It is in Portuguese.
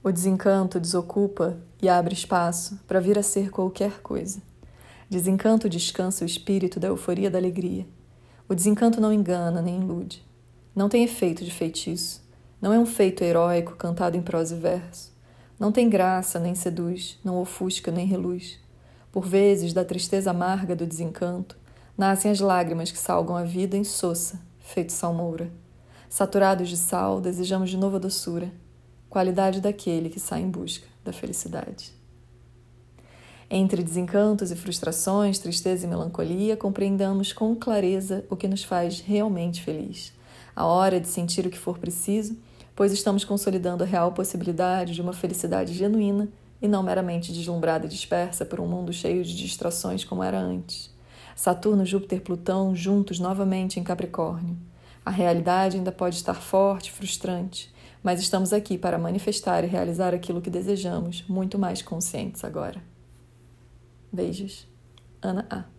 O desencanto desocupa e abre espaço para vir a ser qualquer coisa. Desencanto descansa o espírito da euforia da alegria. O desencanto não engana nem ilude. Não tem efeito de feitiço. Não é um feito heróico cantado em prosa e verso. Não tem graça, nem seduz, não ofusca, nem reluz. Por vezes, da tristeza amarga do desencanto, nascem as lágrimas que salgam a vida em soça, feito salmoura. Saturados de sal, desejamos de novo a doçura, qualidade daquele que sai em busca da felicidade. Entre desencantos e frustrações, tristeza e melancolia, compreendamos com clareza o que nos faz realmente feliz. A hora de sentir o que for preciso, pois estamos consolidando a real possibilidade de uma felicidade genuína e não meramente deslumbrada e dispersa por um mundo cheio de distrações como era antes. Saturno, Júpiter, Plutão juntos novamente em Capricórnio. A realidade ainda pode estar forte, frustrante, mas estamos aqui para manifestar e realizar aquilo que desejamos, muito mais conscientes agora. Beijos. Ana A.